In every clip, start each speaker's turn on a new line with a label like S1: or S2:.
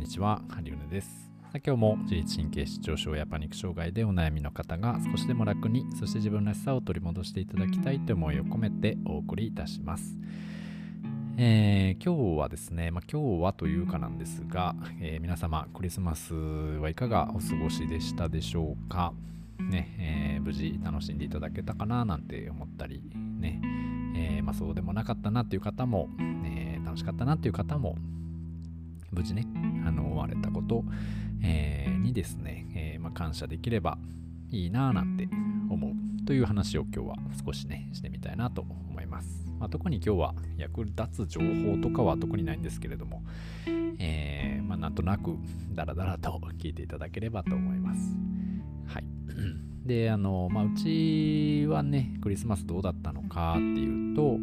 S1: んにちは、ハリウネです。今日も自律神経失調症やパニック障害でお悩みの方が少しでも楽に、そして自分らしさを取り戻していただきたいという思いを込めてお送りいたします。えー、今日はですね、まあ、今日はというかなんですが、えー、皆様クリスマスはいかがお過ごしでしたでしょうか？ね、えー、無事楽しんでいただけたかななんて思ったりね、えまあ、そうでもなかったなっていう方も、え楽しかったなっていう方も無事ね、あの、終われたこと、えー、にですね、えー、まあ、感謝できればいいなぁなんて思うという話を今日は少しね、してみたいなと思います。まあ、特に今日は役立つ情報とかは特にないんですけれども、えー、まあ、なんとなくダラダラと聞いていただければと思います。はい。で、あの、まあ、うちはね、クリスマスどうだったのかっていうと、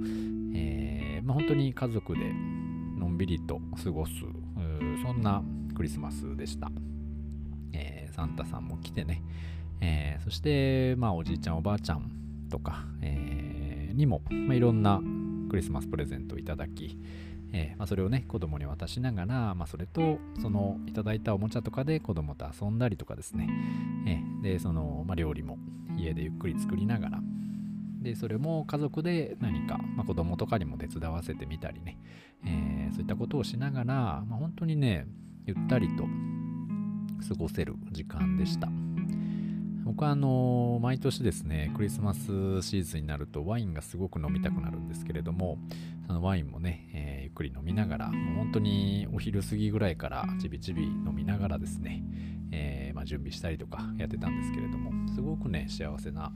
S1: えー、まあ、本当に家族でのんびりと過ごすそんなクリスマスでした。えー、サンタさんも来てね、えー、そして、まあ、おじいちゃん、おばあちゃんとか、えー、にも、まあ、いろんなクリスマスプレゼントをいただき、えまあ、それをね、子供に渡しながら、まあ、それと、そのいただいたおもちゃとかで子供と遊んだりとかですね、えー、で、その、ま、料理も家でゆっくり作りながら、で、それも家族で何か、まあ、子供とかにも手伝わせてみたりね、えー、そういったことをしながら、まあ、本当にね、ゆったりと過ごせる時間でした。僕はあの毎年ですね、クリスマスシーズンになるとワインがすごく飲みたくなるんですけれども、そのワインもね、えー、ゆっくり飲みながら、もう本当にお昼過ぎぐらいからちびちび飲みながらですね、えー、まあ、準備したりとかやってたんですけれども、すごくね、幸せな、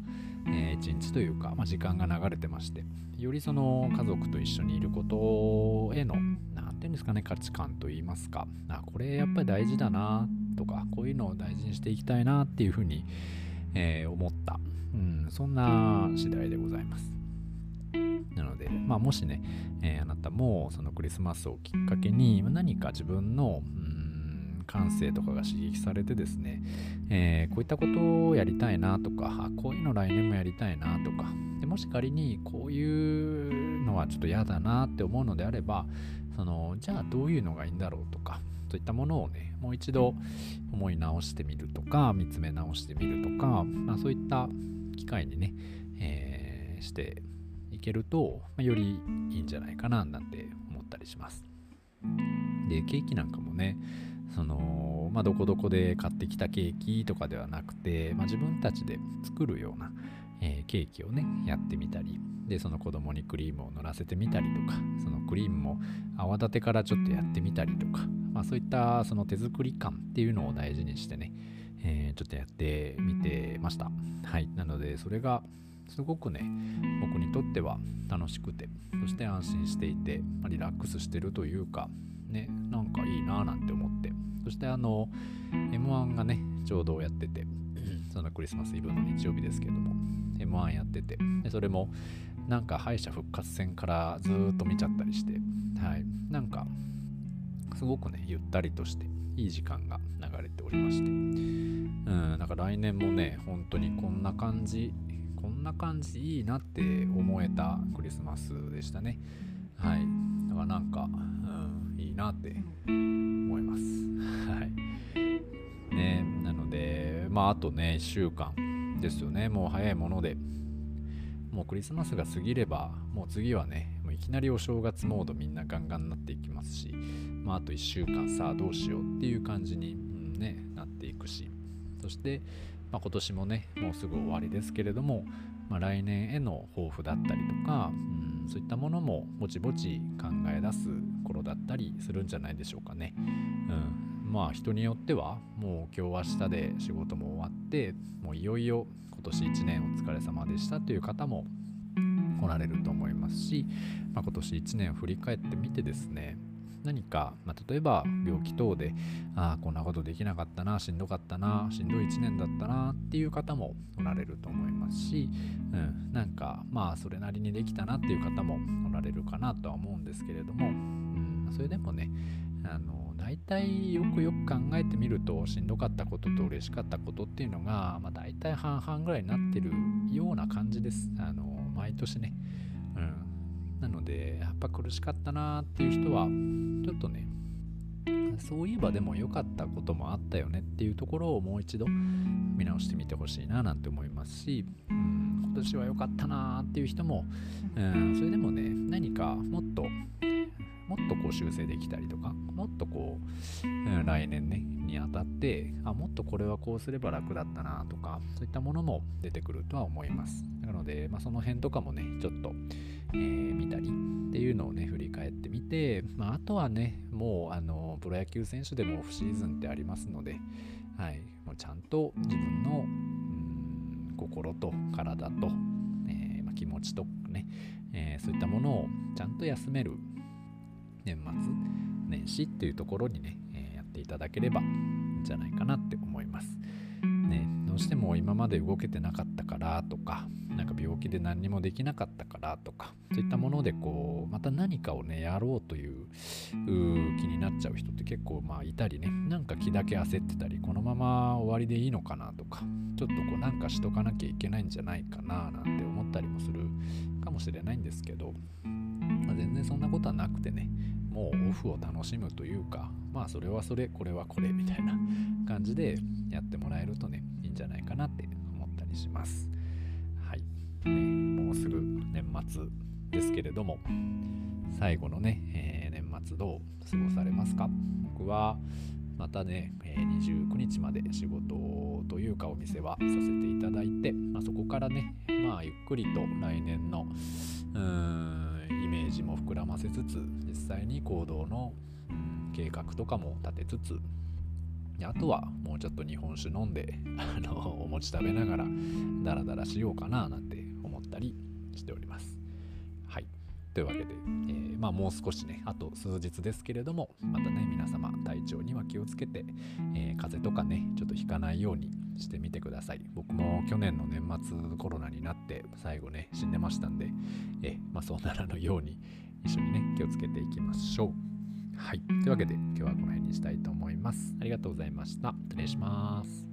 S1: えー、一日というか、まあ、時間が流れてまして、よりその家族と一緒にいることへの、何て言うんですかね、価値観といいますか、あ、これやっぱり大事だなとか、こういうのを大事にしていきたいなっていうふうに、えー、思った、うん、そんな次第でございます。なので、まあ、もしね、えー、あなたもそのクリスマスをきっかけに何か自分の、うん、感性とかが刺激されてですね、えー、こういったことをやりたいなとか、あこういうの来年もやりたいなとか、でもし仮にこういうのはちょっと嫌だなって思うのであれば、そのじゃあどういうのがいいんだろうとか、といったものをね、もう一度思い直してみるとか、見つめ直してみるとか、まあ、そういった機会にね、えー、してけると、ま、よりいいんじゃないかななんて思ったりします。で、ケーキなんかもね、その、まあ、どこどこで買ってきたケーキとかではなくて、まあ、自分たちで作るような、えー、ケーキをね、やってみたり、で、その子供にクリームを乗らせてみたりとか、そのクリームも泡立てからちょっとやってみたりとか、まあ、そういったその手作り感っていうのを大事にしてね、えー、ちょっとやってみてました。はい。なので、それがすごくね、僕にとっては楽しくて、そして安心していて、まあ、リラックスしてるというか、ね、なんかいいなぁなんて思って、そしてあの、M1 がね、ちょうどやってて、そのクリスマスイブの日曜日ですけども、M1 やってて、でそれもなんか敗者復活戦からずっと見ちゃったりして、はい、なんかすごくね、ゆったりとして、いい時間が流れておりまして、うん、なんか来年もね、本当にこんな感じ、こんな感じいいなって思えたクリスマスでしたね。はい。だからなんか、うん、いいなって思います。はい。ね、なので、まあ、あとね、1週間ですよね。もう早いもので、もうクリスマスが過ぎれば、もう次はね、もういきなりお正月モードみんなガンガンになっていきますし、まあ、あと1週間さあどうしようっていう感じに、うんね、なっていくし、そして、まあ、今年もね、もうすぐ終わりですけれども、まあ、来年への抱負だったりとか、うん、そういったものもぼちぼち考え出す頃だったりするんじゃないでしょうかね。うん、まあ人によってはもう今日明日で仕事も終わってもういよいよ今年1年お疲れ様でしたという方も来られると思いますし、まあ、今年1年振り返ってみてですね何か、まあ、例えば病気等でああこんなことできなかったなしんどかったなしんどい1年だったなっていう方もおられると思いますし、うん、なんかまあそれなりにできたなっていう方もおられるかなとは思うんですけれども、うん、それでもねあの大体よくよく考えてみるとしんどかったことと嬉しかったことっていうのが、まあ、大体半々ぐらいになってるような感じです。あの毎年ね、うん、なのでやっぱ苦しかったなっていう人はちょっとねそういえばでも良かったこともあったよねっていうところをもう一度見直してみてほしいななんて思いますし、うん、今年は良かったなっていう人も、うん、それでもね何かもっともっとこう修正できたりとかもっとこう、うん、来年ねにあたってあもっとこれはこうすれば楽だったなとかそういったものも出てくるとは思います。なので、まあ、その辺とかもねちょっと、えー、見たりっていうのをね振り返ってみて、まあ、あとはねもうあのプロ野球選手でもオフシーズンってありますので、はい、もうちゃんと自分のうん心と体と、えーまあ、気持ちとね、えー、そういったものをちゃんと休める年末年始っていうところにね、え、やっていただければいいんじゃないかなって思います。ね、どうしても今まで動けてなかったからとかなんか病気で何にもできなかったからとかそういったものでこうまた何かをねやろうという気になっちゃう人って結構まあいたりねなんか気だけ焦ってたりこのまま終わりでいいのかなとかちょっとこうなんかしとかなきゃいけないんじゃないかななんて思ったりもするかもしれないんですけど、まあ、全然そんなことはなくてねオフを楽しむというかまあそれはそれこれはこれみたいな感じでやってもらえるとねいいんじゃないかなって思ったりします。はい、ね、もうすぐ年末ですけれども最後のね、えー、年末どう過ごされますか？僕はまたね、えー、29日まで仕事というかお店はさせていただいて、まあ、そこからねまあゆっくりと来年のうーんメージも膨らませつつ実際に行動の、計画とかも立てつつあとはもうちょっと日本酒飲んで あのお餅食べながらダラダラしようかななんて思ったりしております。というわけで、えー、まあ、もう少しねあと数日ですけれどもまたね皆様体調には気をつけて、えー、風邪とかねちょっとひかないようにしてみてください。僕も去年の年末コロナになって最後ね死んでましたんでえ、まあ、そうならぬように一緒にね気をつけていきましょう。はい。というわけで今日はこの辺にしたいと思います。ありがとうございました。失礼します。